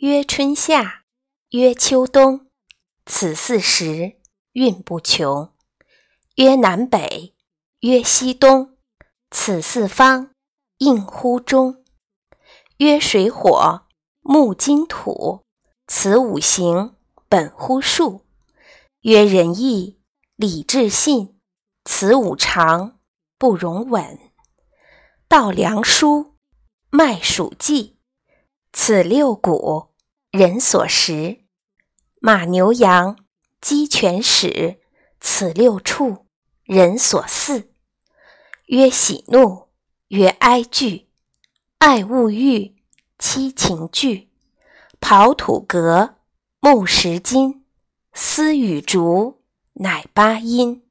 曰春夏，曰秋冬，此四时运不穷。曰南北，曰西东，此四方应乎中。曰水火木金土，此五行本乎数。曰仁义礼智信，此五常不容紊。稻粱菽麦黍稷，此六谷人所食。马牛羊鸡犬豕，此六畜人所饲。曰喜怒，曰哀惧，爱恶欲，七情具。刨土革木石金，丝与竹乃八音。